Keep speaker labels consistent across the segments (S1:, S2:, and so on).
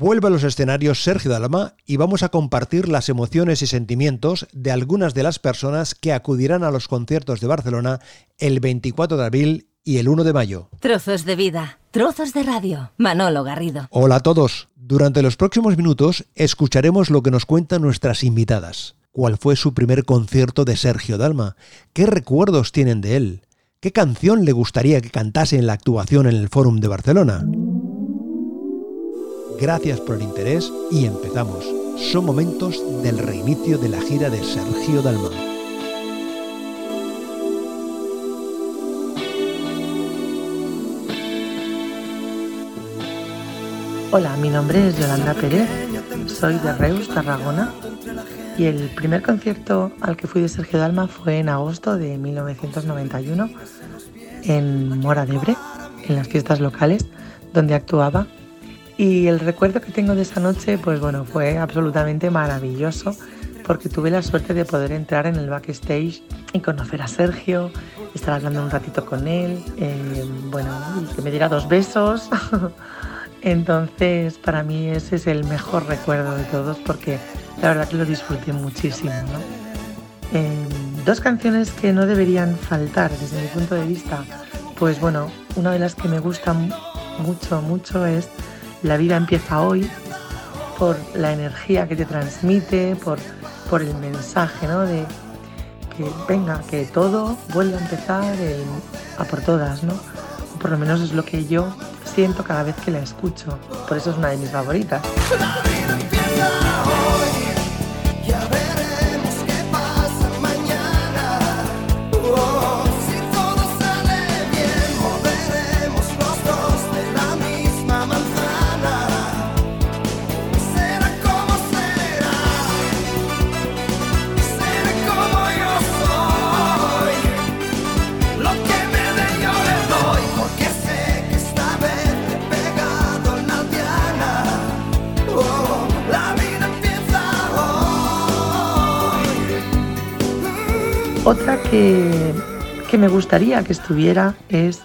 S1: Vuelve a los escenarios Sergio Dalma y vamos a compartir las emociones y sentimientos de algunas de las personas que acudirán a los conciertos de Barcelona el 24 de abril y el 1 de mayo.
S2: Trozos de vida, trozos de radio. Manolo Garrido.
S1: Hola a todos. Durante los próximos minutos escucharemos lo que nos cuentan nuestras invitadas. ¿Cuál fue su primer concierto de Sergio Dalma? ¿Qué recuerdos tienen de él? ¿Qué canción le gustaría que cantase en la actuación en el Fórum de Barcelona? Gracias por el interés y empezamos. Son momentos del reinicio de la gira de Sergio Dalma.
S3: Hola, mi nombre es Yolanda Pérez, soy de Reus, Tarragona, y el primer concierto al que fui de Sergio Dalma fue en agosto de 1991 en Mora de Ebre, en las fiestas locales, donde actuaba y el recuerdo que tengo de esa noche, pues bueno, fue absolutamente maravilloso porque tuve la suerte de poder entrar en el backstage y conocer a Sergio, estar hablando un ratito con él, eh, bueno, y que me diera dos besos. Entonces, para mí ese es el mejor recuerdo de todos porque la verdad que lo disfruté muchísimo. Eh, dos canciones que no deberían faltar desde mi punto de vista, pues bueno, una de las que me gusta mucho, mucho es la vida empieza hoy por la energía que te transmite, por, por el mensaje, ¿no? De que venga, que todo vuelva a empezar a por todas, ¿no? por lo menos es lo que yo siento cada vez que la escucho. Por eso es una de mis favoritas. Que, me gustaría que estuviera es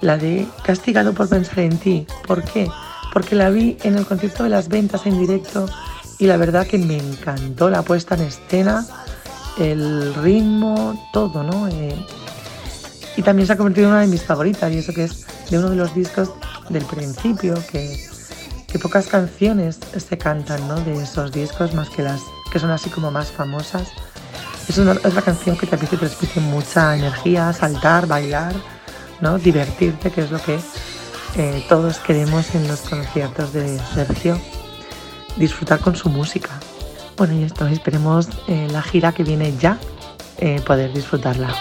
S3: la de Castigado por pensar en ti. ¿Por qué? Porque la vi en el concierto de las ventas en directo y la verdad que me encantó la puesta en escena, el ritmo, todo, ¿no? Eh, y también se ha convertido en una de mis favoritas y eso que es de uno de los discos del principio, que, que pocas canciones se cantan, ¿no? De esos discos más que las que son así como más famosas. Es una, canción que te transmite mucha energía, saltar, bailar, ¿no? divertirte, que es lo que eh, todos queremos en los conciertos de Sergio, disfrutar con su música. Bueno, y esto, esperemos eh, la gira que viene ya eh, poder disfrutarla.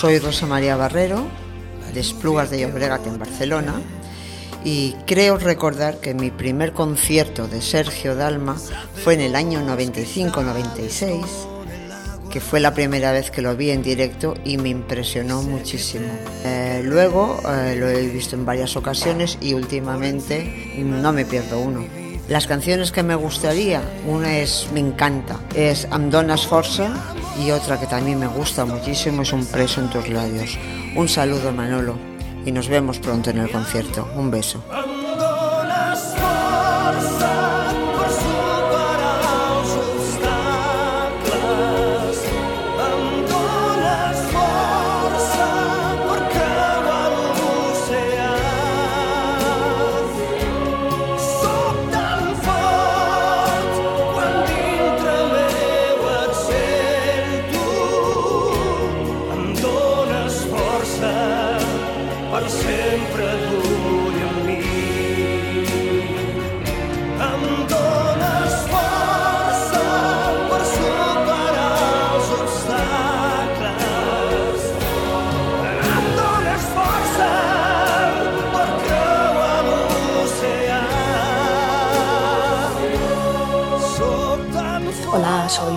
S4: Soy Rosa María Barrero, de Esplugas de Llobregat en Barcelona, y creo recordar que mi primer concierto de Sergio Dalma fue en el año 95-96, que fue la primera vez que lo vi en directo y me impresionó muchísimo. Eh, luego eh, lo he visto en varias ocasiones y últimamente no me pierdo uno. Las canciones que me gustaría, una es, me encanta, es Amdonas Forza y otra que también me gusta muchísimo es Un preso en tus labios. Un saludo Manolo y nos vemos pronto en el concierto. Un beso.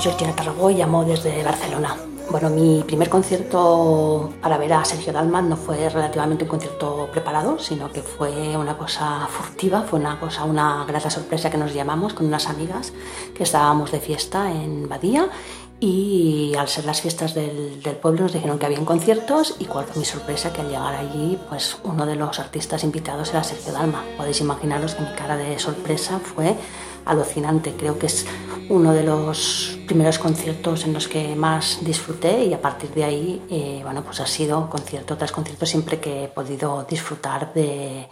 S5: Georgina Tarragó y llamo desde Barcelona. Bueno, mi primer concierto para ver a Sergio Dalma no fue relativamente un concierto preparado, sino que fue una cosa furtiva, fue una cosa, una grata sorpresa que nos llamamos con unas amigas que estábamos de fiesta en Badía y al ser las fiestas del, pueblo nos dijeron que habían conciertos y cuál fue mi sorpresa que al llegar allí pues uno de los artistas invitados era Sergio Dalma. Podéis imaginaros que mi cara de sorpresa fue alucinante. Creo que es uno de los primeros conciertos en los que más disfruté y a partir de ahí eh, bueno, pues ha sido concierto tras concierto siempre que he podido disfrutar de,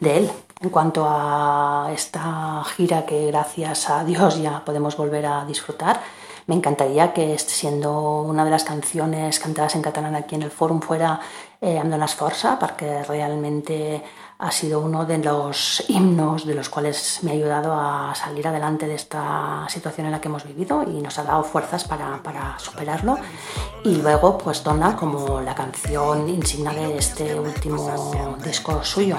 S5: de él. En cuanto a esta gira que gracias a Dios ya podemos volver a disfrutar, me encantaría que siendo una de las canciones cantadas en catalán aquí en el Fórum fuera eh, Andonas Forza, porque realmente ha sido uno de los himnos de los cuales me ha ayudado a salir adelante de esta situación en la que hemos vivido y nos ha dado fuerzas para, para superarlo. Y luego, pues Donna como la canción insignia de este último disco suyo.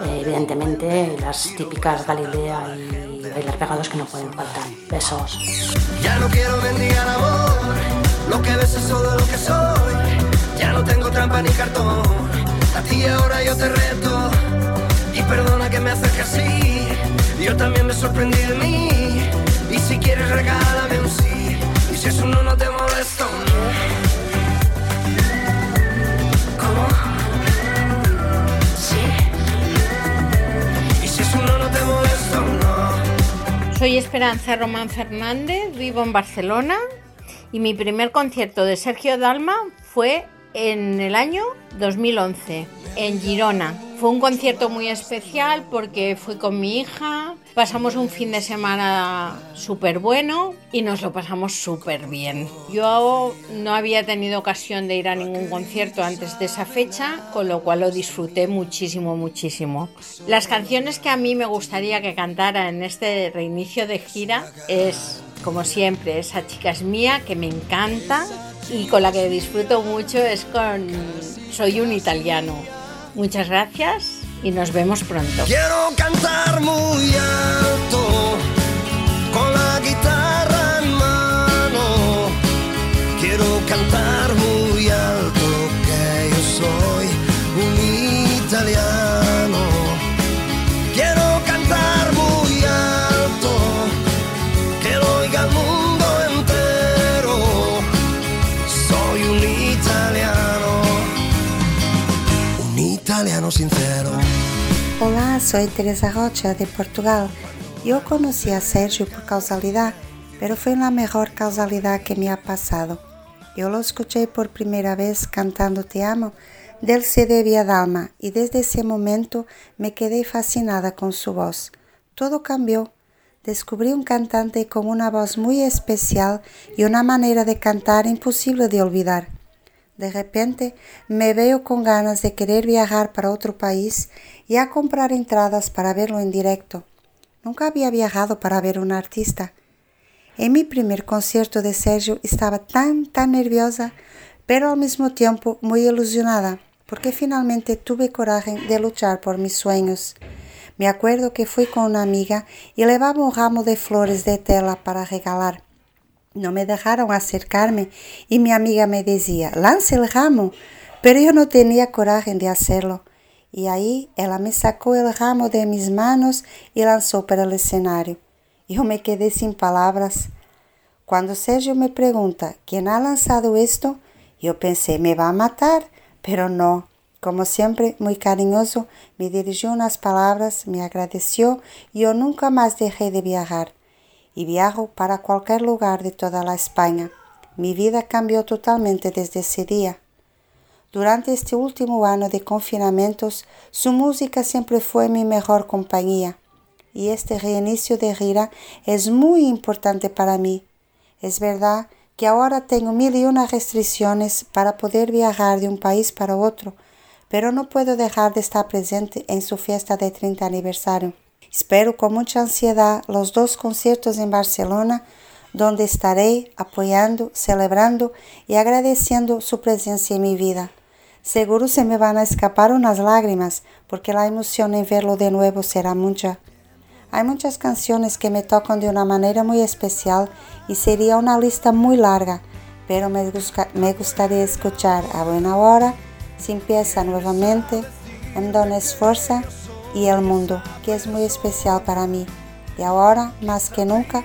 S5: Eh, evidentemente, las típicas Galilea y bailar pegados que no pueden faltar. Besos.
S6: Ya no quiero mendigar amor, lo que ves es todo lo que soy. Ya no tengo trampa ni cartón, a ti ahora yo te reto. Y perdona que me acerque así, yo también me sorprendí de mí. Y si quieres regálame un sí, y si eso no, no te molesto.
S7: Soy Esperanza Román Fernández, vivo en Barcelona y mi primer concierto de Sergio Dalma fue en el año 2011 en Girona. Fue un concierto muy especial porque fui con mi hija, pasamos un fin de semana súper bueno y nos lo pasamos súper bien. Yo no había tenido ocasión de ir a ningún concierto antes de esa fecha, con lo cual lo disfruté muchísimo, muchísimo. Las canciones que a mí me gustaría que cantara en este reinicio de gira es, como siempre, esa chica es mía, que me encanta y con la que disfruto mucho es con Soy un italiano. Muchas gracias y nos vemos pronto.
S6: Quiero cantar muy alto con la guitarra en mano. Quiero cantar muy alto que yo soy un italiano. Soy
S8: Teresa Rocha de Portugal. Yo conocí a Sergio por causalidad, pero fue la mejor causalidad que me ha pasado. Yo lo escuché por primera vez cantando Te amo del CD Via Dalma y desde ese momento me quedé fascinada con su voz. Todo cambió. Descubrí un cantante con una voz muy especial y una manera de cantar imposible de olvidar. De repente me veo con ganas de querer viajar para otro país y a comprar entradas para verlo en directo. Nunca había viajado para ver un artista. En mi primer concierto de Sergio estaba tan, tan nerviosa, pero al mismo tiempo muy ilusionada, porque finalmente tuve coraje de luchar por mis sueños. Me acuerdo que fui con una amiga y llevaba un ramo de flores de tela para regalar. No me dejaron acercarme y mi amiga me decía, lance el ramo, pero yo no tenía coraje de hacerlo. Y ahí ella me sacó el ramo de mis manos y lanzó para el escenario. Yo me quedé sin palabras. Cuando Sergio me pregunta quién ha lanzado esto, yo pensé me va a matar, pero no. Como siempre, muy cariñoso, me dirigió unas palabras, me agradeció y yo nunca más dejé de viajar y viajo para cualquier lugar de toda la España. Mi vida cambió totalmente desde ese día. Durante este último año de confinamientos, su música siempre fue mi mejor compañía y este reinicio de gira es muy importante para mí. Es verdad que ahora tengo mil y una restricciones para poder viajar de un país para otro, pero no puedo dejar de estar presente en su fiesta de 30 aniversario. Espero con mucha ansiedad los dos conciertos en Barcelona, donde estaré apoyando, celebrando y agradeciendo su presencia en mi vida. Seguro se me van a escapar unas lágrimas, porque la emoción en verlo de nuevo será mucha. Hay muchas canciones que me tocan de una manera muy especial y sería una lista muy larga, pero me, me gustaría escuchar a buena hora, si empieza nuevamente, en Dones Fuerza y El Mundo, que es muy especial para mí. Y ahora, más que nunca,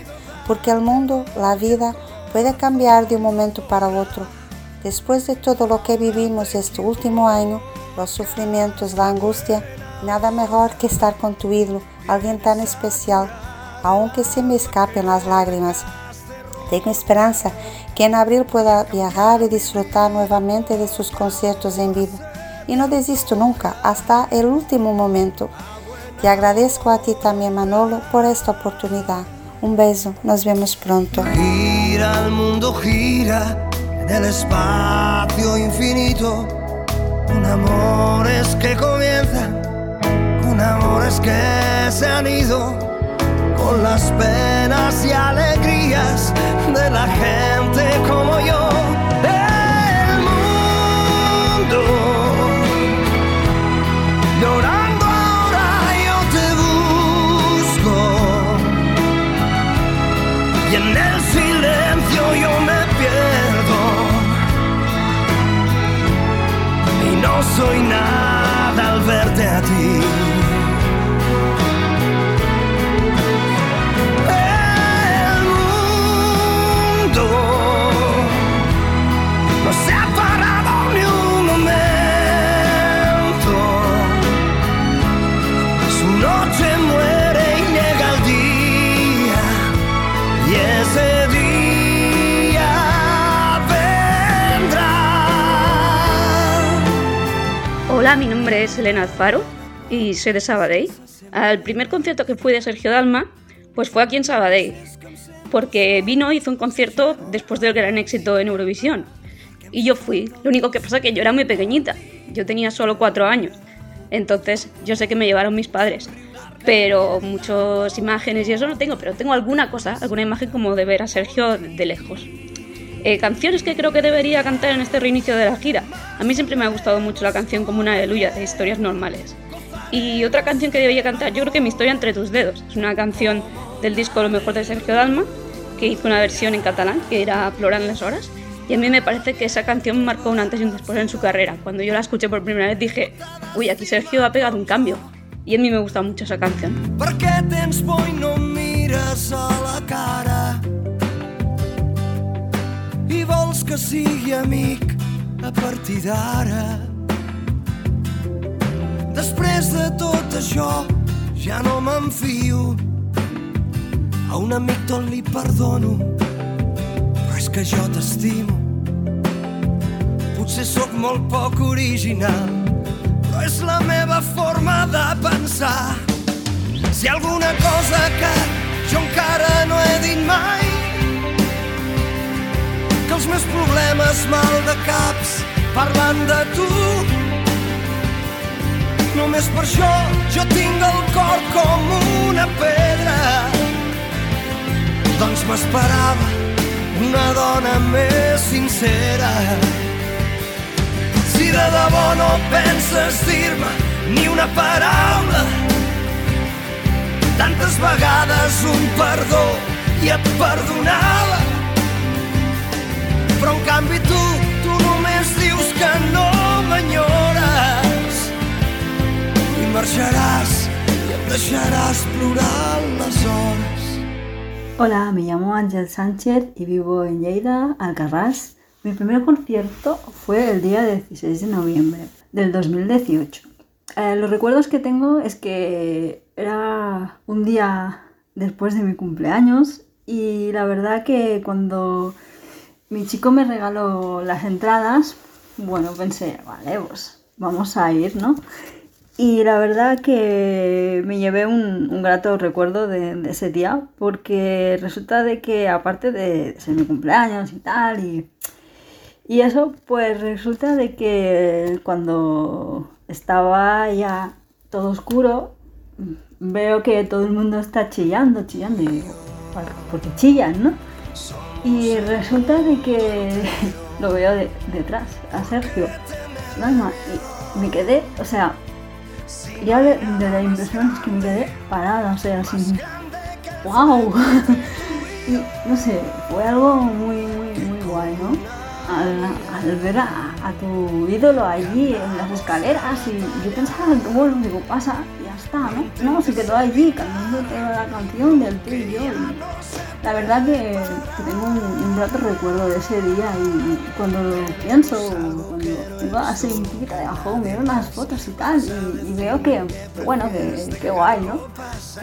S8: porque el mundo, la vida, puede cambiar de un momento para otro. Después de todo lo que vivimos este último año, los sufrimientos, la angustia, nada mejor que estar con tu ídolo, alguien tan especial, aunque se me escapen las lágrimas. Tengo esperanza que en abril pueda viajar y disfrutar nuevamente de sus conciertos en vivo. Y no desisto nunca, hasta el último momento. Te agradezco a ti también, Manolo, por esta oportunidad. Un beso, nos vemos pronto.
S6: Gira el mundo, gira en el espacio infinito, con amores que comienzan, con amores que se han ido, con las penas y alegrías de la gente como yo. Y en el silencio yo me pierdo y no soy nada al verte a ti.
S9: Es Elena Alfaro y soy de Sabadell. Al primer concierto que fui de Sergio Dalma, pues fue aquí en Sabadell, porque vino hizo un concierto después del gran éxito en Eurovisión. Y yo fui, lo único que pasa es que yo era muy pequeñita, yo tenía solo cuatro años, entonces yo sé que me llevaron mis padres, pero muchas imágenes y eso no tengo, pero tengo alguna cosa, alguna imagen como de ver a Sergio de lejos. Eh, canciones que creo que debería cantar en este reinicio de la gira. A mí siempre me ha gustado mucho la canción como una aleluya de historias normales. Y otra canción que debería cantar, yo creo que Mi historia entre tus dedos. Es una canción del disco Lo mejor de Sergio Dalma, que hizo una versión en catalán, que era Ploran las horas. Y a mí me parece que esa canción marcó un antes y un después en su carrera. Cuando yo la escuché por primera vez dije, uy, aquí Sergio ha pegado un cambio. Y a mí me gusta mucho esa canción.
S6: Per què tens por i no mires a la cara? Vols que sigui amic a partir d'ara? Després de tot això ja no m'enfio. A un amic tot li perdono Però és que jo t'estimo. Potser sóc molt poc original Però és la meva forma de pensar. Si alguna cosa que jo encara no he dit mai que els meus problemes mal de caps parlant de tu. Només per això jo tinc el cor com una pedra. Doncs m'esperava una dona més sincera. Si de debò no penses dir-me ni una paraula tantes vegades un perdó i et perdonava però en canvi tu, tu només dius que no m'enyores i marxaràs i em deixaràs plorant les hores
S10: Hola, me llamo Ángel Sánchez y vivo en Lleida, Alcarrás. Mi primer concierto fue el día 16 de noviembre del 2018. Eh, los recuerdos que tengo es que era un día después de mi cumpleaños y la verdad que cuando mi chico me regaló las entradas, bueno, pensé, vale, pues vamos a ir, ¿no? Y la verdad que me llevé un, un grato recuerdo de, ese día porque resulta de que aparte de ser mi cumpleaños y tal y, y eso, pues resulta de que cuando estaba ya todo oscuro, veo que todo el mundo está chillando, chillando, y digo, "Bueno, porque chillan, ¿no? Y resulta de que lo veo de- detrás, a Sergio, Dalma, y me quedé, o sea, Ya de, la impresión es que me quedé parada, o sea, así, wow. y no sé, fue algo muy, muy, muy guay, ¿no? Al, ver a, tu ídolo allí en las escaleras y yo pensaba que bueno, digo, pasa, ya está, ¿no? No, se quedó allí cantando toda la canción del tú y yo. La verdad que, tengo un, un, rato recuerdo de ese día y cuando pienso, cuando así un poquito de bajón, veo unas fotos y tal y, veo que, bueno, que, guay, ¿no?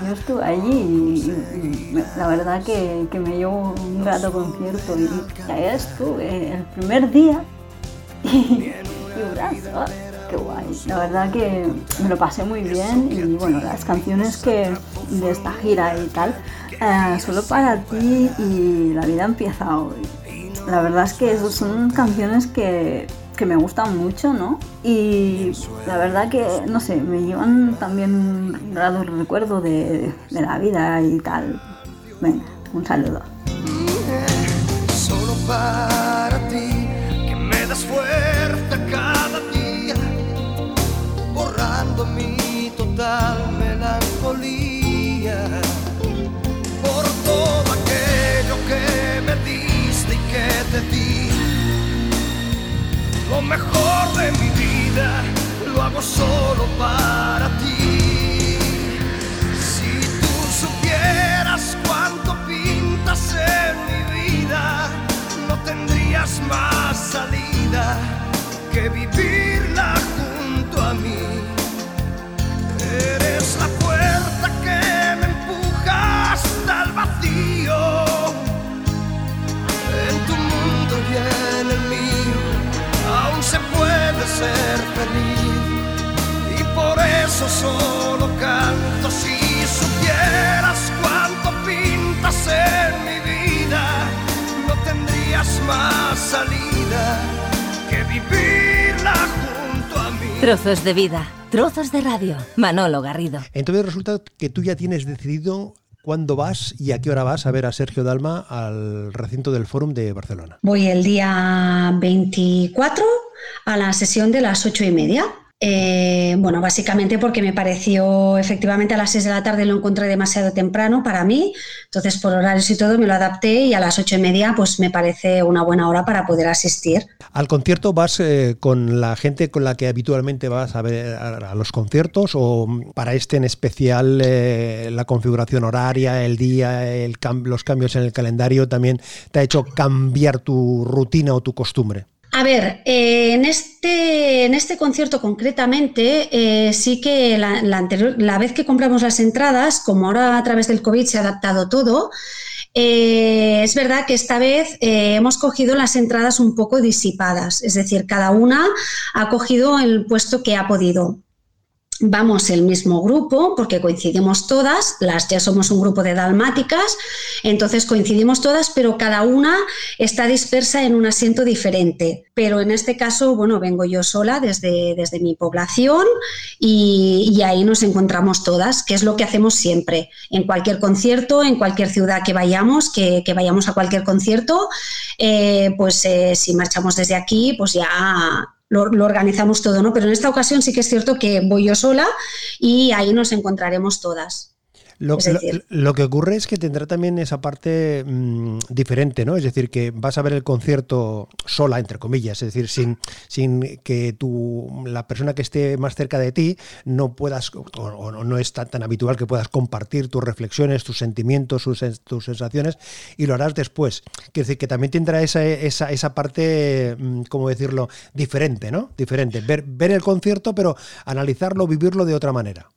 S10: Yo estuve allí y, la verdad que, me llevo un rato concierto y, ahí estuve el primer día y, y brazo qué guay. La verdad que me lo pasé muy bien y bueno, las canciones que de esta gira y tal, eh, solo para ti y la vida empieza hoy. La verdad es que esas son canciones que, que me gustan mucho, ¿no? Y la verdad que, no sé, me llevan también un grado recuerdo de, de la vida y tal. Venga, un saludo.
S6: Total melancolía por todo aquello que me diste y que te di. Lo mejor de mi vida lo hago solo para ti. Si tú supieras cuánto pintas en mi vida, no tendrías más salida que vivirla junto a mí. Eres la puerta que me empuja hasta el vacío. En tu mundo y en el mío aún se puede ser feliz. Y por eso solo canto si supieras cuánto pintas en mi vida. No tendrías más salida que vivirla junto a mí.
S2: Trozos de radio, Manolo Garrido.
S1: Entonces resulta que tú ya tienes decidido cuándo vas y a qué hora vas a ver a Sergio Dalma al recinto del Fórum de Barcelona.
S11: Voy el día 24 a la sesión de las ocho y media. Eh, bueno, básicamente porque me pareció efectivamente a las 6 de la tarde lo encontré demasiado temprano para mí, entonces por horarios y todo me lo adapté y a las ocho y media pues me parece una buena hora para poder asistir.
S1: ¿Al concierto vas eh, con la gente con la que habitualmente vas a ver a, los conciertos o para este en especial eh, la configuración horaria, el día, el los cambios en el calendario también te ha hecho cambiar tu rutina o tu costumbre?
S11: A ver, eh, en, este, en este concierto concretamente, eh, sí que la, la vez que compramos las entradas, como ahora a través del COVID se ha adaptado todo, eh, es verdad que esta vez hemos cogido las entradas un poco disipadas, es decir, cada una ha cogido el puesto que ha podido vamos el mismo grupo, porque coincidimos todas, las ya somos un grupo de dalmáticas, entonces coincidimos todas, pero cada una está dispersa en un asiento diferente. Pero en este caso, bueno, vengo yo sola desde, desde mi población y, ahí nos encontramos todas, que es lo que hacemos siempre, en cualquier concierto, en cualquier ciudad que vayamos, que, vayamos a cualquier concierto, eh, pues eh, si marchamos desde aquí, pues ya lo, organizamos todo, ¿no? Pero en esta ocasión sí que es cierto que voy yo sola y ahí nos encontraremos todas.
S1: Lo, que ocurre es que tendrá también esa parte mm, diferente, ¿no? Es decir, que vas a ver el concierto sola, entre comillas, es decir, sin, sin que tú, la persona que esté más cerca de ti no puedas, o, no es tan, tan, habitual que puedas compartir tus reflexiones, tus sentimientos, tus sensaciones, y lo harás después. Quiere decir que también tendrá esa, esa, esa parte, mm, ¿cómo decirlo?, diferente, ¿no? Diferente. Ver, ver el concierto, pero analizarlo, vivirlo de otra manera.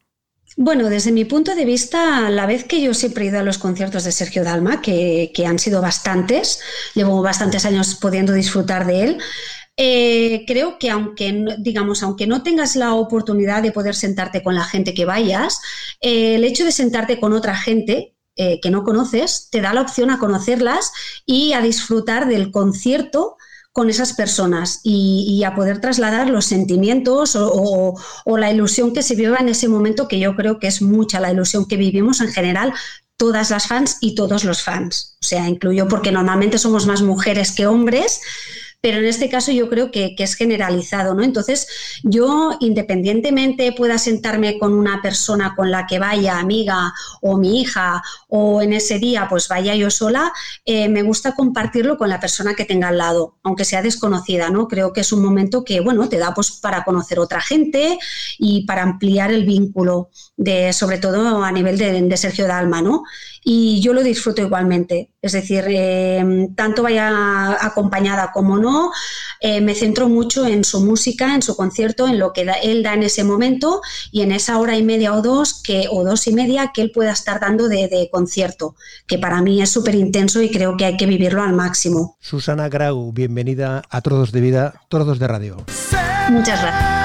S11: Bueno, desde mi punto de vista, la vez que yo siempre he ido a los conciertos de Sergio Dalma, que, han sido bastantes, llevo bastantes años pudiendo disfrutar de él, eh, creo que aunque, digamos, aunque no tengas la oportunidad de poder sentarte con la gente que vayas, eh, el hecho de sentarte con otra gente eh, que no conoces te da la opción a conocerlas y a disfrutar del concierto con esas personas y, a poder trasladar los sentimientos o, la ilusión que se viva en ese momento, que yo creo que es mucha la ilusión que vivimos en general todas las fans y todos los fans. O sea, incluyo porque normalmente somos más mujeres que hombres, pero en este caso yo creo que, es generalizado, ¿no? Entonces, yo independientemente pueda sentarme con una persona con la que vaya, amiga o mi hija, o en ese día pues vaya yo sola, eh, me gusta compartirlo con la persona que tenga al lado, aunque sea desconocida, ¿no? Creo que es un momento que, bueno, te da pues para conocer otra gente y para ampliar el vínculo, de, sobre todo a nivel de, de Sergio Dalma, ¿no? Y yo lo disfruto igualmente. Es decir, eh, tanto vaya acompañada como no, eh, me centro mucho en su música, en su concierto, en lo que él da en ese momento y en esa hora y media o dos que, o dos y media que él pueda estar dando de, concierto, que para mí es súper intenso y creo que hay que vivirlo al máximo.
S1: Susana Grau, bienvenida a Trozos de Vida, Trozos de Radio.
S11: Muchas gracias.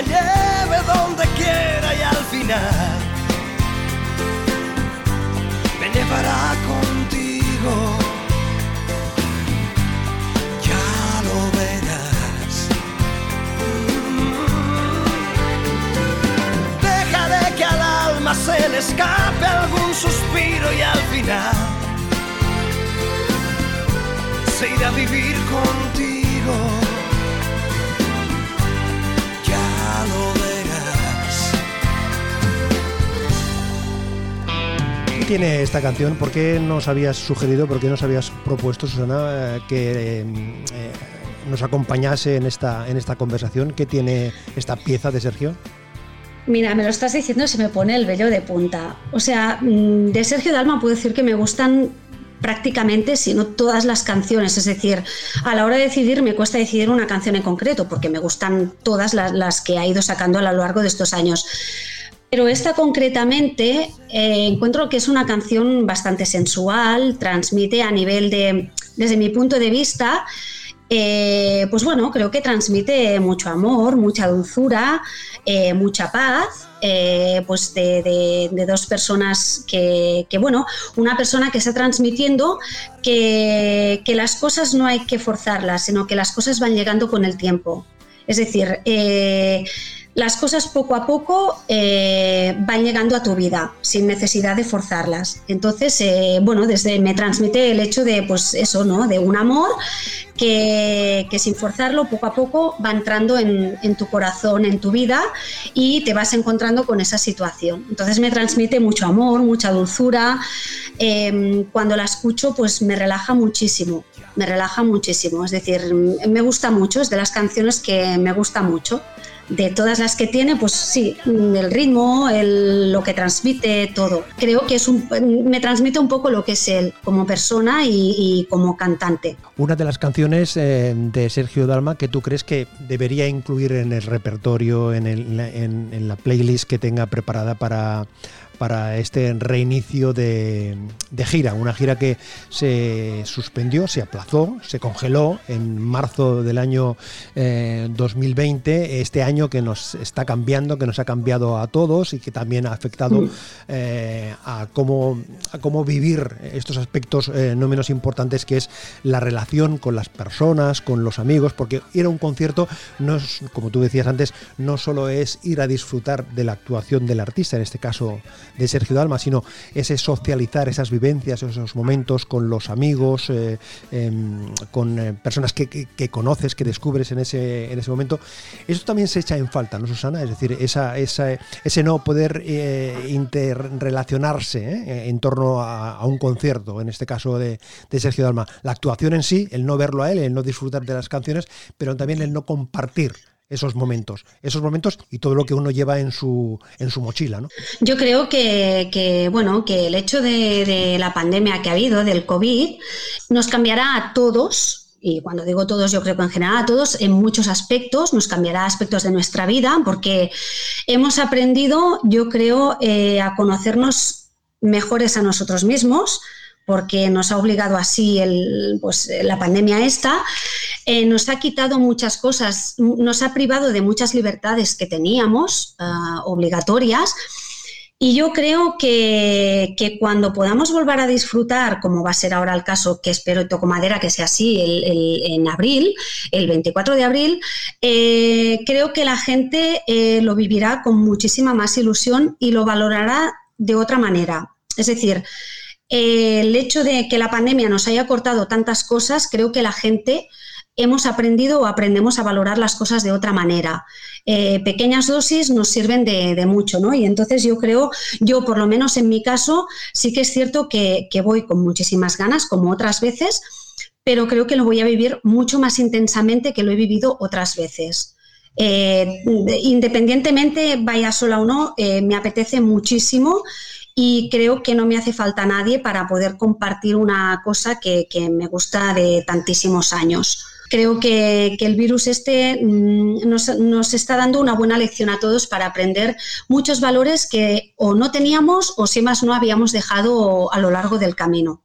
S6: Me lleve donde quiera y al final me llevará contigo. Ya lo verás. Dejaré que al alma se le escape algún suspiro y al final se a vivir contigo.
S1: Tiene esta canción? ¿Por qué nos habías sugerido, por qué nos habías propuesto, Susana, eh, que eh, nos acompañase en esta, en esta conversación? ¿Qué tiene esta pieza de Sergio?
S11: Mira, me lo estás diciendo se me pone el vello de punta. O sea, mm, de Sergio Dalma puedo decir que me gustan prácticamente, sino todas las canciones. Es decir, a la hora de decidir me cuesta decidir una canción en concreto, porque me gustan todas las, que ha ido sacando a lo largo de estos años. Pero esta concretamente eh, encuentro que es una canción bastante sensual, transmite a nivel de, desde mi punto de vista, eh, pues bueno, creo que transmite mucho amor, mucha dulzura, eh, mucha paz pues de, dos personas que, bueno, una persona que está transmitiendo que, las cosas no hay que forzarlas, sino que las cosas van llegando con el tiempo. Es decir, las cosas poco a poco eh, van llegando a tu vida sin necesidad de forzarlas. Entonces, bueno, desde me transmite el hecho de, pues eso, ¿no? De un amor que, sin forzarlo, poco a poco va entrando en, tu corazón, en tu vida y te vas encontrando con esa situación. Entonces me transmite mucho amor, mucha dulzura. Em, cuando la escucho, pues me relaja muchísimo, me relaja muchísimo. Es decir, me gusta mucho, es de las canciones que me gusta mucho de todas las que tiene, pues sí, el ritmo, el, lo que transmite, todo. Creo que es un, me transmite un poco lo que es él como persona y, como cantante.
S1: Una de las canciones eh, de Sergio Dalma que tú crees que debería incluir en el repertorio, en, el, en la playlist que tenga preparada para para este reinicio de, gira, una gira que se suspendió, se aplazó, se congeló en marzo del año 2020, eh, este año que nos está cambiando, que nos ha cambiado a todos y que también ha afectado mm. eh, a, cómo, a cómo vivir estos aspectos eh, no menos importantes que es la relación con las personas, con los amigos, porque ir a un concierto no es, como tú decías antes, no solo es ir a disfrutar de la actuación del artista, en este caso de Sergio Dalma, sino ese socializar esas vivencias, esos momentos con los amigos, eh, em, con eh, personas que, conoces, que descubres en ese, en ese momento. Eso también se echa en falta, ¿no, Susana? Es decir, esa, ese no poder eh, interrelacionarse en torno a, un concierto, en este caso de, de Sergio Dalma. La actuación en sí, el no verlo a él, el no disfrutar de las canciones, pero también el no compartir esos momentos, esos momentos y todo lo que uno lleva en su, en su mochila. ¿no?
S11: Yo creo que, bueno, que el hecho de, la pandemia que ha habido, del COVID, nos cambiará a todos y cuando digo todos, yo creo que en general a todos, en muchos aspectos, nos cambiará aspectos de nuestra vida, porque hemos aprendido, yo creo, eh, a conocernos mejores a nosotros mismos, porque nos ha obligado así el, pues, la pandemia esta, eh, nos ha quitado muchas cosas, nos ha privado de muchas libertades que teníamos ah, obligatorias Y yo creo que, cuando podamos volver a disfrutar, como va a ser ahora el caso, que espero y toco madera que sea así, en abril, el 24 de abril, eh, creo que la gente eh, lo vivirá con muchísima más ilusión y lo valorará de otra manera. Es decir, el hecho de que la pandemia nos haya cortado tantas cosas, creo que la gente hemos aprendido o aprendemos a valorar las cosas de otra manera. Eh, pequeñas dosis nos sirven de, mucho, ¿no? Y entonces yo creo, yo por lo menos en mi caso, sí que es cierto que, voy con muchísimas ganas, como otras veces, pero creo que lo voy a vivir mucho más intensamente que lo he vivido otras veces. Eh, independientemente vaya sola o no, eh, me apetece muchísimo y creo que no me hace falta nadie para poder compartir una cosa que me gusta de tantísimos años creo que, el virus este mm, nos, está dando una buena lección a todos para aprender muchos valores que o no teníamos o si más no habíamos dejado a lo largo del camino.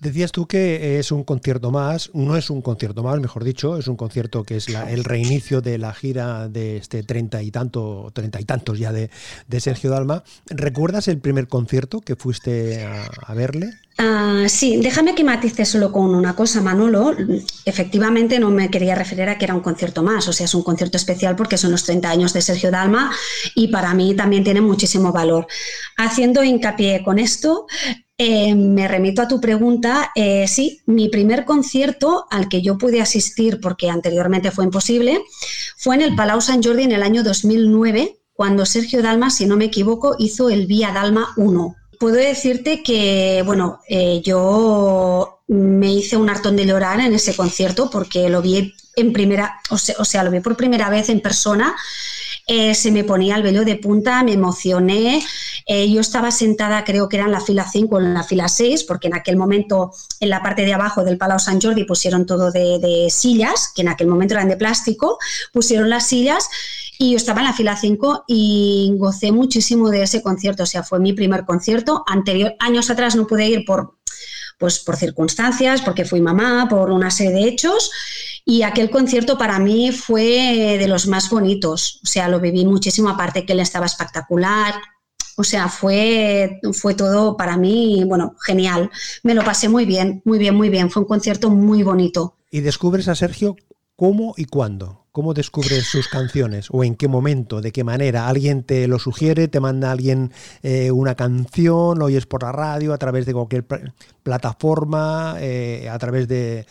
S1: Decías tú que es un concierto más, no es un concierto más, mejor dicho, es un concierto que es el reinicio de la gira de este treinta y tanto, treinta y tantos ya de, Sergio Dalma. ¿Recuerdas el primer concierto que fuiste a verle?
S11: Ah, sí, déjame que matice solo con una cosa, Manolo. Efectivamente, no me quería referir a que era un concierto más, o sea, es un concierto especial porque son los 30 años de Sergio Dalma y para mí también tiene muchísimo valor. Haciendo hincapié con esto, eh, me remito a tu pregunta. Eh, sí, mi primer concierto al que yo pude asistir, porque anteriormente fue imposible, fue en el Palau Sant Jordi en el año 2009, cuando Sergio Dalma, si no me equivoco, hizo el Vía Dalma 1 puedo decirte que, bueno, eh, yo me hice un hartón de llorar en ese concierto porque lo vi en primera, o sea, lo vi por primera vez en persona. Eh, se me ponía el velo de punta, me emocioné. Eh, yo estaba sentada, creo que era en la fila 5 o en la fila 6, porque en aquel momento en la parte de abajo del Palau Sant Jordi pusieron todo de, de sillas, que en aquel momento eran de plástico, pusieron las sillas y yo estaba en la fila 5 y gocé muchísimo de ese concierto. O sea, fue mi primer concierto. Anterior, años atrás no pude ir por, pues, por circunstancias, porque fui mamá, por una serie de hechos. Y aquel concierto para mí fue de los más bonitos. O sea, lo viví muchísimo, aparte que él estaba espectacular. O sea, fue, fue todo para mí, bueno, genial. Me lo pasé muy bien, muy bien, muy bien. Fue un concierto muy bonito.
S1: ¿Y descubres a Sergio cómo y cuándo? ¿Cómo descubres sus canciones? ¿O en qué momento? ¿De qué manera? ¿Alguien te lo sugiere? ¿Te manda alguien eh, una canción? ¿Lo oyes por la radio? ¿A través de cualquier plataforma? Eh, ¿A través de,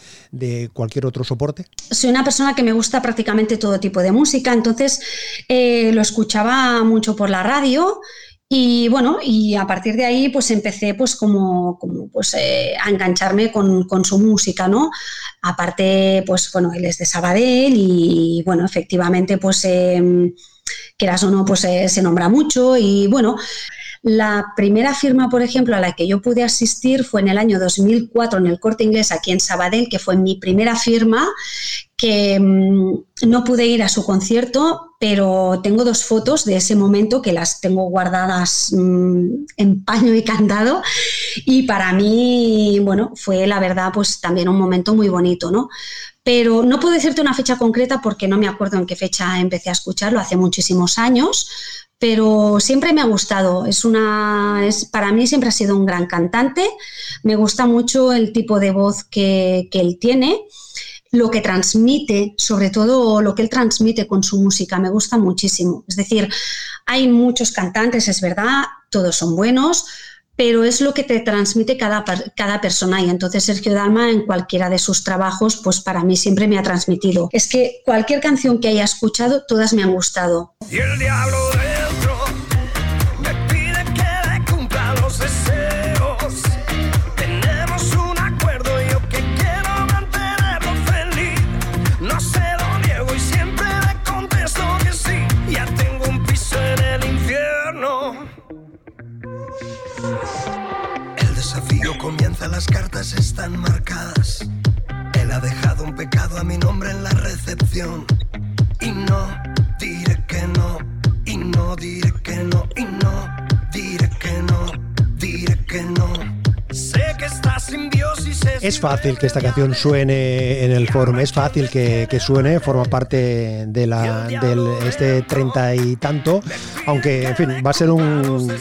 S1: cualquier otro soporte?
S11: Soy una persona que me gusta prácticamente todo tipo de música, entonces eh, lo escuchaba mucho por la radio. Y bueno, y a partir de ahí pues empecé pues como, como pues, eh, a engancharme con, con, su música, ¿no? Aparte, pues bueno, él es de Sabadell y bueno, efectivamente pues eh, quieras o no, pues eh, se nombra mucho y bueno, la primera firma, por ejemplo, a la que yo pude asistir fue en el año 2004 en el Corte Inglés aquí en Sabadell, que fue mi primera firma, que mm, no pude ir a su concierto, pero tengo dos fotos de ese momento que las tengo guardadas mm, en paño y candado y para mí, bueno, fue la verdad pues también un momento muy bonito, ¿no? Pero no puedo decirte una fecha concreta porque no me acuerdo en qué fecha empecé a escucharlo, hace muchísimos años, pero siempre me ha gustado. Es una, es, para mí siempre ha sido un gran cantante. Me gusta mucho el tipo de voz que, que él tiene, lo que transmite, sobre todo lo que él transmite con su música, me gusta muchísimo. Es decir, hay muchos cantantes, es verdad, todos son buenos, pero es lo que te transmite cada, cada persona y entonces Sergio Dalma en cualquiera de sus trabajos pues para mí siempre me ha transmitido. Es que cualquier canción que haya escuchado, todas me han gustado.
S6: Y el diablo comienza, las cartas están marcadas. Él ha dejado un pecado a mi nombre en la recepción. Y no diré que no, y no diré que no, y no diré que no, diré que no. Sé que estás
S1: Es fácil que esta canción suene en el forum, es fácil que, que suene, forma parte de la, del este treinta y tanto, aunque en fin, va a ser un,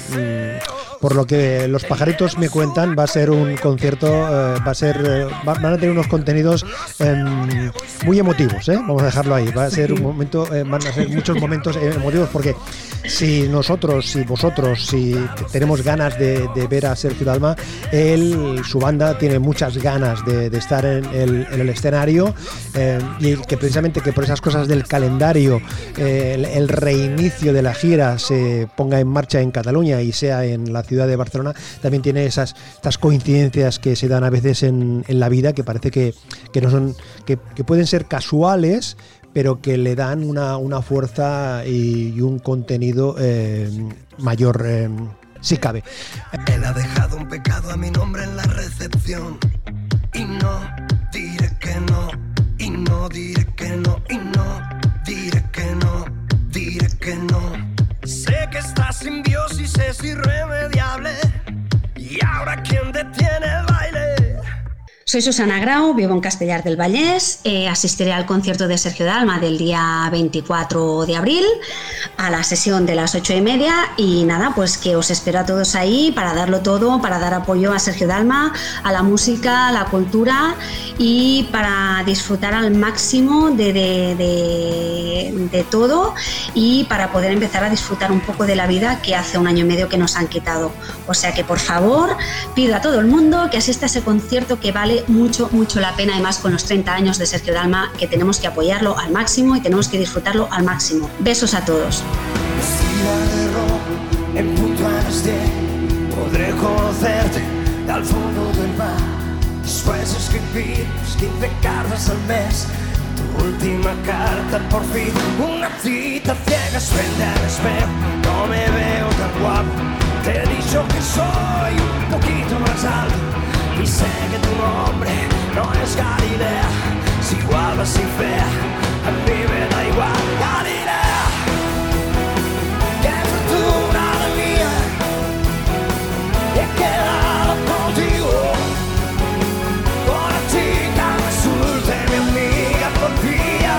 S1: por lo que los pajaritos me cuentan, va a ser un concierto, eh, va a ser, eh, van a tener unos contenidos em, muy emotivos, ¿eh? vamos a dejarlo ahí. Va a ser un momento, van a ser muchos momentos emotivos porque si nosotros, si vosotros, si tenemos ganas de, ver a Sergio Dalma, él, su banda tiene muchas ganas de, estar en el, escenario y que precisamente que por esas cosas del calendario, el reinicio de la gira se ponga en marcha en Cataluña y sea en la ciudad de Barcelona también tiene esas estas coincidencias que se dan a veces en, la vida que parece que, no son que, pueden ser casuales pero que le dan una, fuerza y, un contenido eh, mayor eh, si cabe.
S6: Él ha dejado un pecado a mi nombre en la recepción y no diré que no y no diré que no y no diré que no diré que no que esta simbiosis es irremediable. Y ahora, ¿quién detiene el baile?
S11: Soy Susana Grau, vivo en Castellar del Vallés. Eh, asistiré al concierto de Sergio Dalma del día 24 de abril a la sesión de las 8 y media. Y nada, pues que os espero a todos ahí para darlo todo, para dar apoyo a Sergio Dalma, a la música, a la cultura y para disfrutar al máximo de, de, todo y para poder empezar a disfrutar un poco de la vida que hace un año y medio que nos han quitado. O sea que por favor pido a todo el mundo que asista a ese concierto que vale mucho, mucho la pena, además con los 30 años de Sergio Dalma, que tenemos que apoyarlo al máximo y tenemos que disfrutarlo al máximo. Besos a todos.
S6: En punto a las 10 podré conocerte al fondo del mar. Después escribir 15 cartas al mes. Tu última carta, por fin, una cita ciega frente al espejo. No me veo tan guapo. Te he dicho que soy un poquito más alto y sé que tu nombre no es Galilea, si guapa, si fea, a mí me da igual Galilea. Qué fortuna la mía, he quedado contigo. Con la chica resulta mi amiga, por ti ya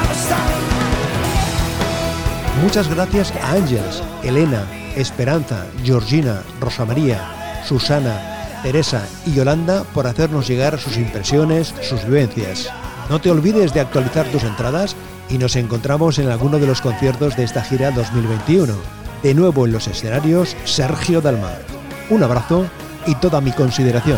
S1: Muchas gracias a Ángeles, Elena, Esperanza, Georgina, Rosa María, Susana, Teresa y Yolanda por hacernos llegar sus impresiones, sus vivencias. No te olvides de actualizar tus entradas y nos encontramos en alguno de los conciertos de esta gira 2021. De nuevo en los escenarios, Sergio Dalmar. Un abrazo y toda mi consideración.